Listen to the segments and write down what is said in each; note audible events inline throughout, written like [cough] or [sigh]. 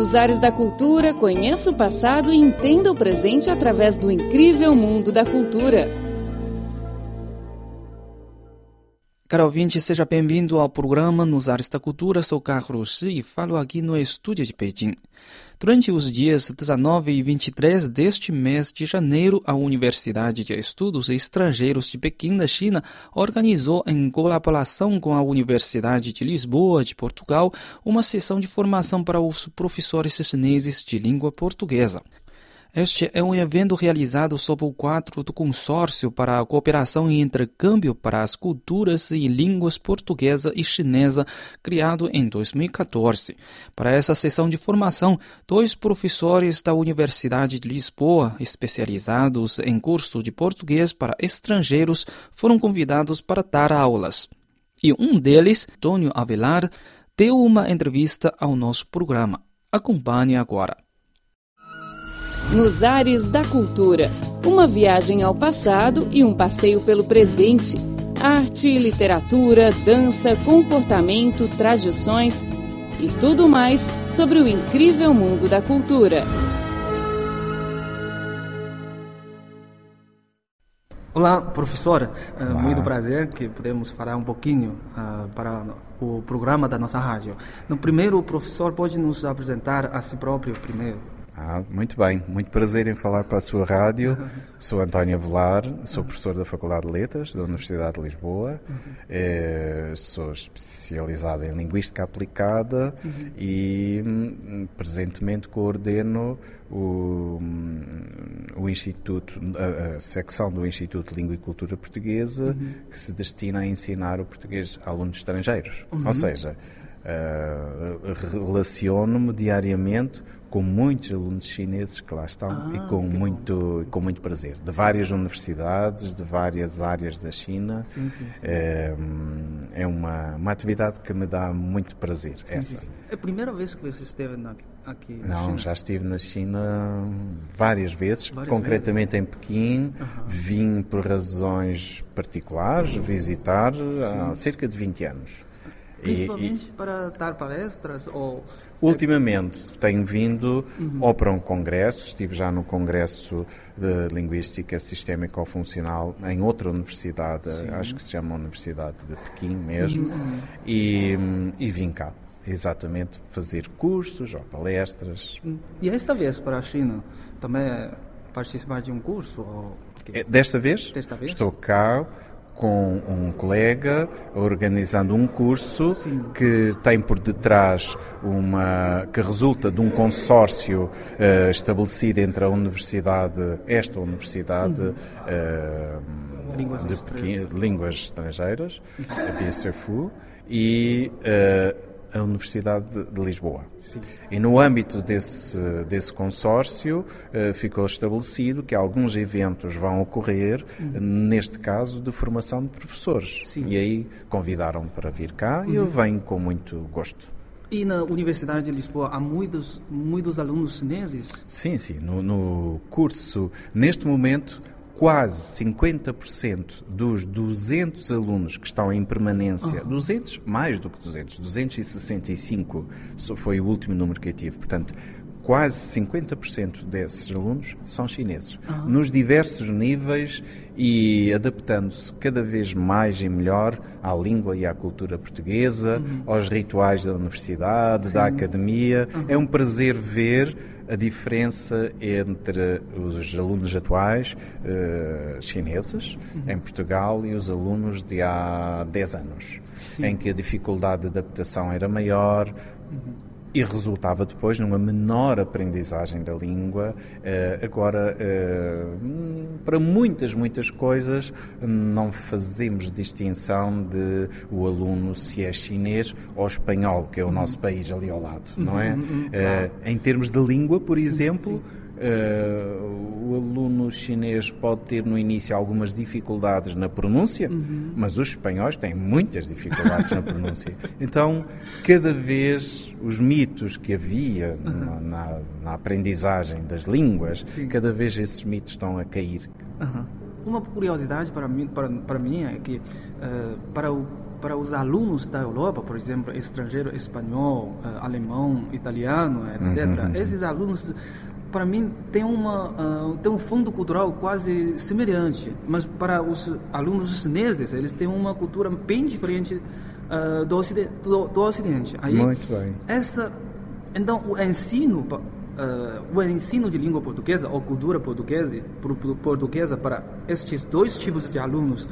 Nos ares da cultura, conheça o passado e entenda o presente através do incrível mundo da cultura. Caro ouvinte, seja bem-vindo ao programa Nos Ares da Cultura. Sou Carlos Shi e falo aqui no estúdio de Pequim. Durante os dias 19 e 23 deste mês de janeiro, a Universidade de Estudos Estrangeiros de Pequim, da China, organizou, em colaboração com a Universidade de Lisboa, de Portugal, uma sessão de formação para os professores chineses de língua portuguesa. Este é um evento realizado sob o quadro do Consórcio para a Cooperação e Intercâmbio para as Culturas e Línguas Portuguesa e Chinesa, criado em 2014. Para essa sessão de formação, dois professores da Universidade de Lisboa, especializados em curso de português para estrangeiros, foram convidados para dar aulas. E um deles, Tônio Avelar, deu uma entrevista ao nosso programa. Acompanhe agora. Nos Ares da Cultura. Uma viagem ao passado e um passeio pelo presente. Arte, literatura, dança, comportamento, tradições e tudo mais sobre o incrível mundo da cultura. Olá, professora. Olá. Muito prazer que podemos falar um pouquinho uh, para o programa da nossa rádio. No primeiro, o professor pode nos apresentar a si próprio primeiro. Ah, muito bem, muito prazer em falar para a sua rádio. [laughs] Sou António Avelar, sou professor da Faculdade de Letras da Universidade de Lisboa, é, sou especializado em Linguística Aplicada e hum, presentemente coordeno o, hum, o Instituto, a, a, secção do Instituto de Língua e Cultura Portuguesa que se destina a ensinar o português a alunos estrangeiros. Ou seja, uh, relaciono-me diariamente com muitos alunos chineses que lá estão ah, e com muito, com muito prazer, de sim. várias universidades, de várias áreas da China. Sim, sim, é, é uma, uma atividade que me dá muito prazer. essa. É a primeira vez que você esteve na, aqui na Não, China? já estive na China várias vezes, várias concretamente vezes? em Pequim. Uhum. Vim por razões particulares visitar há cerca de 20 anos. Principalmente e, para dar palestras? Ou... Ultimamente tenho vindo uhum. ou para um congresso, estive já no Congresso de Linguística Sistémico-Funcional em outra universidade, Sim. acho que se chama Universidade de Pequim mesmo, uhum. e, e vim cá exatamente fazer cursos ou palestras. E esta vez para a China também é participar de um curso? Ou... É, desta vez, Desta vez? estou cá com um colega organizando um curso Sim. que tem por detrás uma que resulta de um consórcio uh, estabelecido entre a universidade esta universidade uh, línguas, de línguas estrangeiras a BSFU e uh, a Universidade de Lisboa. Sim. E no âmbito desse, desse consórcio uh, ficou estabelecido que alguns eventos vão ocorrer, uhum. neste caso, de formação de professores. Sim. E aí convidaram para vir cá uhum. e eu uhum. venho com muito gosto. E na Universidade de Lisboa há muitos, muitos alunos chineses? Sim, sim. No, no curso, neste momento, quase 50% dos 200 alunos que estão em permanência, uhum. 200, mais do que 200, 265 foi o último número que eu tive, portanto, quase 50% desses alunos são chineses, uhum. nos diversos níveis e adaptando-se cada vez mais e melhor à língua e à cultura portuguesa, uhum. aos rituais da universidade, Sim. da academia. Uhum. É um prazer ver a diferença entre os alunos atuais uh, chineses uhum. em Portugal e os alunos de há 10 anos, Sim. em que a dificuldade de adaptação era maior. Uhum e resultava depois numa menor aprendizagem da língua. Uh, agora, uh, para muitas, muitas coisas, não fazemos distinção de o aluno se é chinês ou espanhol, que é o nosso país ali ao lado, não é? Uhum, uhum, claro. em termos de língua, por sim, exemplo. Sim Uh, o aluno chinês pode ter no início algumas dificuldades na pronúncia, uhum. mas os espanhóis têm muitas dificuldades na pronúncia. [laughs] Então, cada vez os mitos que havia uhum. na, na, aprendizagem das línguas, Sim. cada vez esses mitos estão a cair. Uhum. Uma curiosidade para mim, para, para mim é que uh, para o para os alunos da Europa, por exemplo, estrangeiro, espanhol, uh, alemão, italiano, etc. Uhum. Esses alunos, para mim, tem uma uh, tem um fundo cultural quase semelhante, mas para os alunos chineses, eles têm uma cultura bem diferente uh, do, ocidente, do, do, Ocidente. Aí, Muito bem. Essa, então, o ensino Uh, o ensino de língua portuguesa ou cultura portuguesa, portuguesa para estes dois tipos de alunos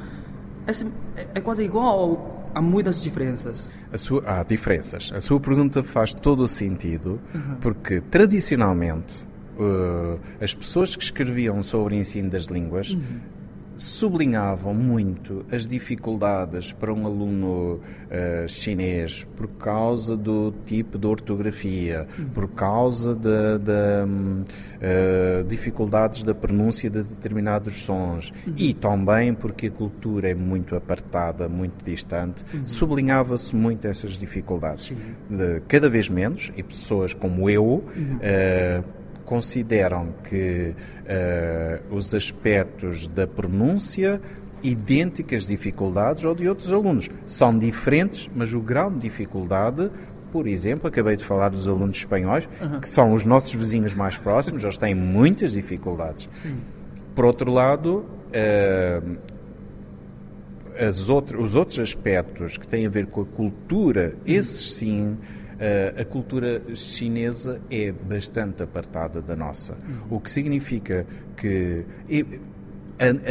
é, é quase igual a muitas diferenças. Sua, há diferenças. A sua pergunta faz todo o sentido, uhum. porque tradicionalmente uh, as pessoas que escreviam sobre o ensino das línguas uhum sublinhavam muito as dificuldades para um aluno uh, chinês por causa do tipo de ortografia, por causa de, de uh, dificuldades da pronúncia de determinados sons uhum. e também porque a cultura é muito apartada, muito distante, uhum. sublinhava-se muito essas dificuldades. De, cada vez menos, e pessoas como eu, uhum. uh, consideram que uh, os aspectos da pronúncia idênticas dificuldades ou de outros alunos. São diferentes, mas o grau de dificuldade, por exemplo, acabei de falar dos alunos espanhóis, uhum. que são os nossos vizinhos mais próximos, eles têm muitas dificuldades. Sim. Por outro lado, uh, outro, os outros aspectos que têm a ver com a cultura, esses sim a cultura chinesa é bastante apartada da nossa, uhum. o que significa que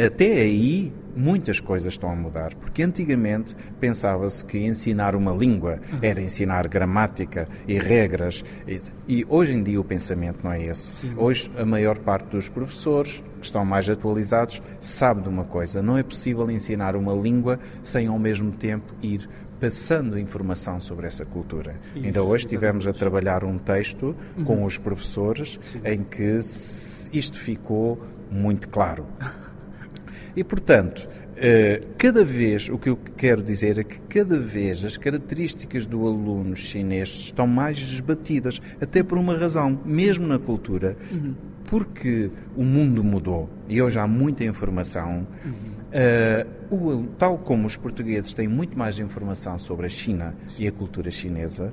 até aí muitas coisas estão a mudar, porque antigamente pensava-se que ensinar uma língua uhum. era ensinar gramática e regras, e, e, hoje em dia o pensamento não é esse. Sim. Hoje a maior parte dos professores que estão mais atualizados sabe de uma coisa, não é possível ensinar uma língua sem ao mesmo tempo ir passando informação sobre essa cultura. Isso, Ainda hoje estivemos a trabalhar um texto uhum. com os professores Sim. em que isto ficou muito claro. E, portanto, eh, cada vez, o que eu quero dizer é que cada vez as características do aluno chinês estão mais desbatidas, até por uma razão, mesmo na cultura, uhum. porque o mundo mudou e hoje há muita informação. Uhum Uh, o, tal como os portugueses têm muito mais informação sobre a China e a cultura chinesa,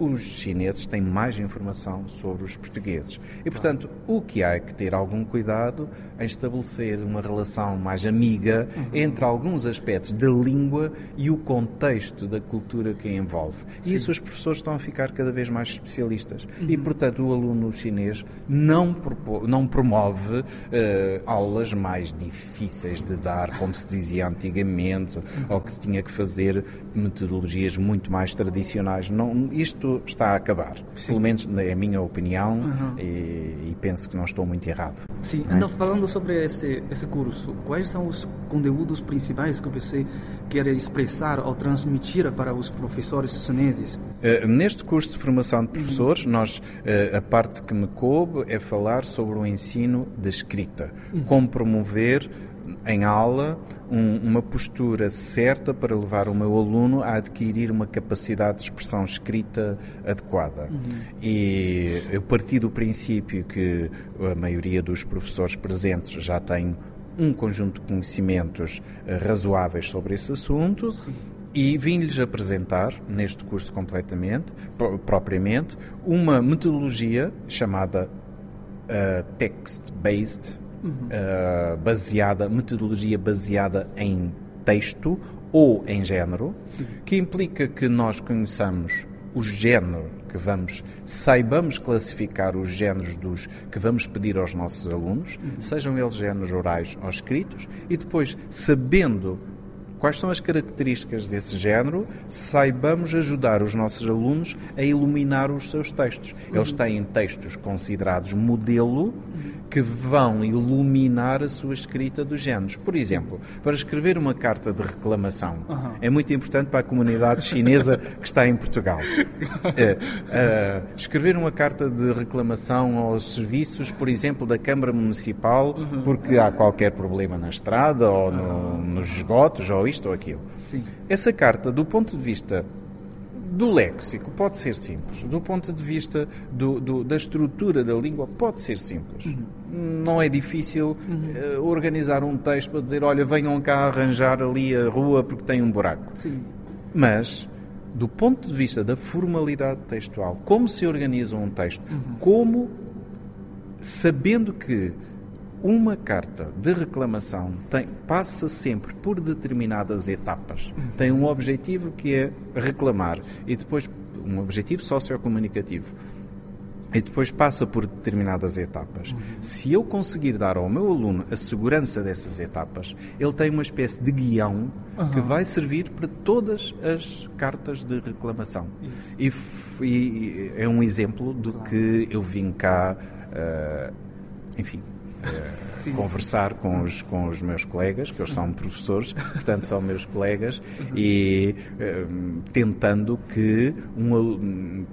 os chineses têm mais informação sobre os portugueses. E, portanto, o que há é que ter algum cuidado em estabelecer uma relação mais amiga uhum. entre alguns aspectos da língua e o contexto da cultura que a envolve. Sim. E isso os professores estão a ficar cada vez mais especialistas. Uhum. E, portanto, o aluno chinês não, não promove uh, aulas mais difíceis de dar, como se dizia antigamente, uhum. ou que se tinha que fazer metodologias muito mais tradicionais. Não, isto está a acabar. Sim. Pelo menos é a minha opinião uhum. e, e, penso que não estou muito errado. Sim, é? então falando sobre esse, esse curso, quais são os conteúdos principais que você quer expressar ou transmitir para os professores chineses? Uh, neste curso de formação de professores, uhum. nós, uh, a parte que me coube é falar sobre o ensino da escrita, uhum. como promover em aula um, uma postura certa para levar o meu aluno a adquirir uma capacidade de expressão escrita adequada. Uhum. E eu parti do princípio que a maioria dos professores presentes já tem um conjunto de conhecimentos uh, razoáveis sobre esse assunto. Sim. E vim-lhes apresentar, neste curso completamente, propriamente, uma metodologia chamada uh, text-based uh, baseada, metodologia baseada em texto ou em género, Sim. que implica que nós conheçamos o género que vamos, saibamos classificar os géneros dos que vamos pedir aos nossos alunos, uhum. sejam eles géneros orais ou escritos, e depois, sabendo quais são as características desse género, saibamos ajudar os nossos alunos a iluminar os seus textos. Eles têm textos considerados modelo que vão iluminar a sua escrita dos géneros. Por exemplo, para escrever uma carta de reclamação, uhum. é muito importante para a comunidade chinesa que está em Portugal. É, uh, escrever uma carta de reclamação aos serviços, por exemplo, da Câmara Municipal, uhum. porque há qualquer problema na estrada ou no, nos esgotos ou isto ou aquilo. Sim. Essa carta, do ponto de vista do léxico, pode ser simples. Do ponto de vista do, do, da estrutura da língua, pode ser simples. Uhum. Não é difícil uhum. uh, organizar um texto para dizer: olha, venham cá arranjar ali a rua porque tem um buraco. Sim. Mas, do ponto de vista da formalidade textual, como se organiza um texto, uhum. como sabendo que uma carta de reclamação tem, passa sempre por determinadas etapas. Uhum. Tem um objetivo que é reclamar e depois um objetivo sociocomunicativo e depois passa por determinadas etapas. Uhum. Se eu conseguir dar ao meu aluno a segurança dessas etapas, ele tem uma espécie de guião uhum. que vai servir para todas as cartas de reclamação. E, e, é um exemplo do claro. que eu vim cá, uh, enfim, uh, conversar com os, com os meus colegas, que eles são professores, [laughs] portanto são meus colegas, e uh, tentando que uma,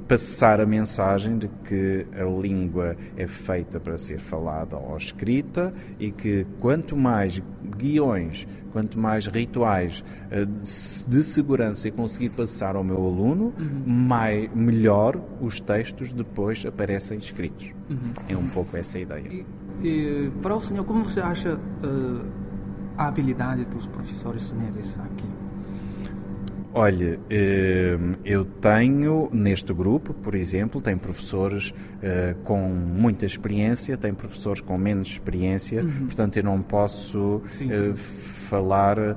passar a mensagem de que a língua é feita para ser falada ou escrita e que quanto mais guiões quanto mais rituais uh, de segurança e conseguir passar ao meu aluno, uhum. mais, melhor os textos depois aparecem escritos. Uhum. É um pouco essa a ideia. E e, para o senhor, como você acha uh, a habilidade dos professores neves aqui? Olha, eh, eu tenho neste grupo, por exemplo, tem professores eh, com muita experiência, tem professores com menos experiência, uhum. portanto eu não posso sim, sim falar, eh,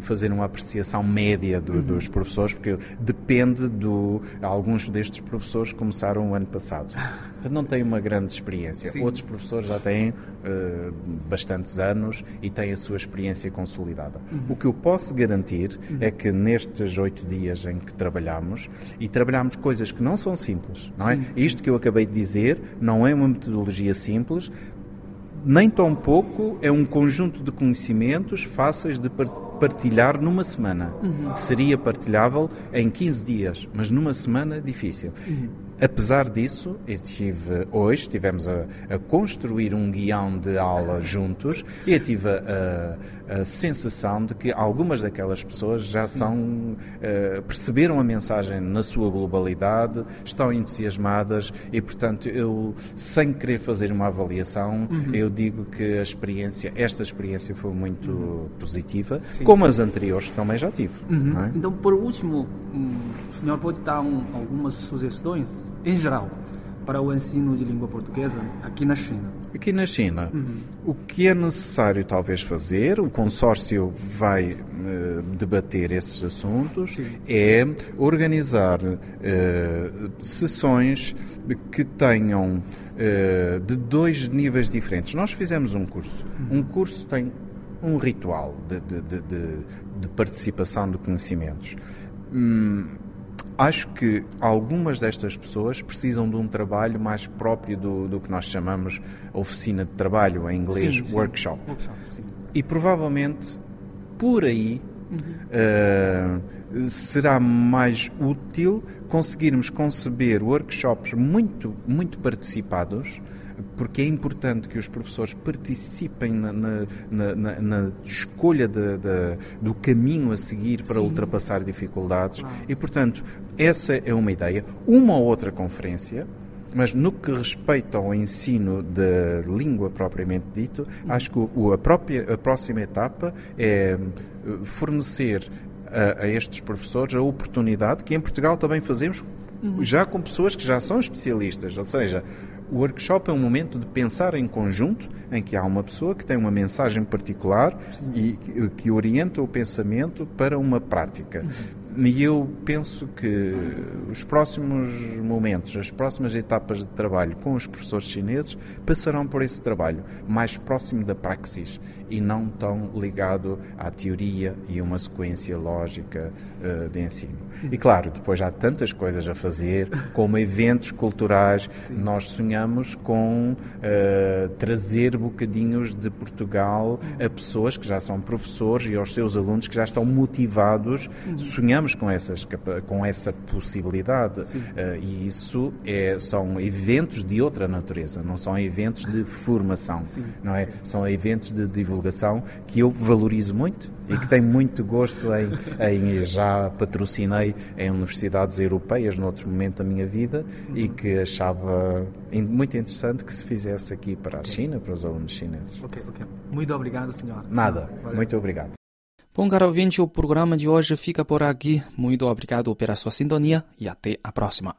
fazer uma apreciação média do, uhum. dos professores, porque depende do. Alguns destes professores começaram o ano passado. Portanto, não têm uma grande experiência. Sim. Outros professores já têm uh, bastantes anos e têm a sua experiência consolidada. Uhum. O que eu posso garantir uhum. é que nestes oito dias em que trabalhamos, e trabalhamos coisas que não são simples, não é? Isto que eu acabei de dizer não é uma metodologia simples, nem tão pouco é um conjunto de conhecimentos fáceis de partilhar numa semana. Uhum. Seria partilhável em 15 dias, mas numa semana difícil. Uhum. Apesar disso, estive, hoje estivemos a, a, construir um guião de aula juntos e eu tive a, a, a sensação de que algumas daquelas pessoas já Sim. são uh, perceberam a mensagem na sua globalidade, estão entusiasmadas e, portanto, eu sem querer fazer uma avaliação, uhum. eu digo que a experiência, esta experiência foi muito uhum. positiva, Sim. como as anteriores também já tive. Uhum. É? Então, por último, hum, o senhor pode dar um, algumas sugestões em geral, para o ensino de língua portuguesa aqui na China? Aqui na China, uhum. o que é necessário talvez fazer, o consórcio vai uh, debater esses assuntos, Sim. é organizar uh, sessões que tenham uh, de dois níveis diferentes. Nós fizemos um curso. Uhum. Um curso tem um ritual de, de, de, de participação de conhecimentos. Hum, Acho que algumas destas pessoas precisam de um trabalho mais próprio do, do que nós chamamos oficina de trabalho, em inglês sim, sim. workshop. workshop e provavelmente por aí uhum. uh, será mais útil conseguirmos conceber workshops muito, muito participados porque é importante que os professores participem na, na, na, na escolha de, de, do caminho a seguir para Sim. ultrapassar dificuldades claro. e, portanto, essa é uma ideia. Uma ou outra conferência, mas no que respeita ao ensino da língua propriamente dito, uhum. acho que o, a, própria, a próxima etapa é eh, fornecer a, a, estes professores a oportunidade, que em Portugal também fazemos, uhum. já com pessoas que já são especialistas, ou seja, o workshop é um momento de pensar em conjunto, em que há uma pessoa que tem uma mensagem particular Sim. e que, orienta o pensamento para uma prática. Uhum. E eu penso que os próximos momentos, as próximas etapas de trabalho com os professores chineses passarão por esse trabalho mais próximo da praxis e não tão ligado à teoria e uma sequência lógica uh, de ensino. E claro, depois há tantas coisas a fazer, como eventos culturais. Sim. Nós sonhamos com uh, trazer bocadinhos de Portugal a pessoas que já são professores e aos seus alunos que já estão motivados. Uhum. Sonhamos com, essas, com essa possibilidade. Uh, e isso é, são eventos de outra natureza, não são eventos de formação, Sim. não é? São eventos de divulgação que eu valorizo muito e que tenho muito gosto em, em já patrocinei em universidades europeias noutro momento da minha vida uhum. e que achava muito interessante que se fizesse aqui para a China, para os alunos chineses. Ok, ok. Muito obrigado, senhor. Nada. Valeu. Muito obrigado. Bom, caro ouvinte, o programa de hoje fica por aqui. Muito obrigado pela sua sintonia e até a próxima.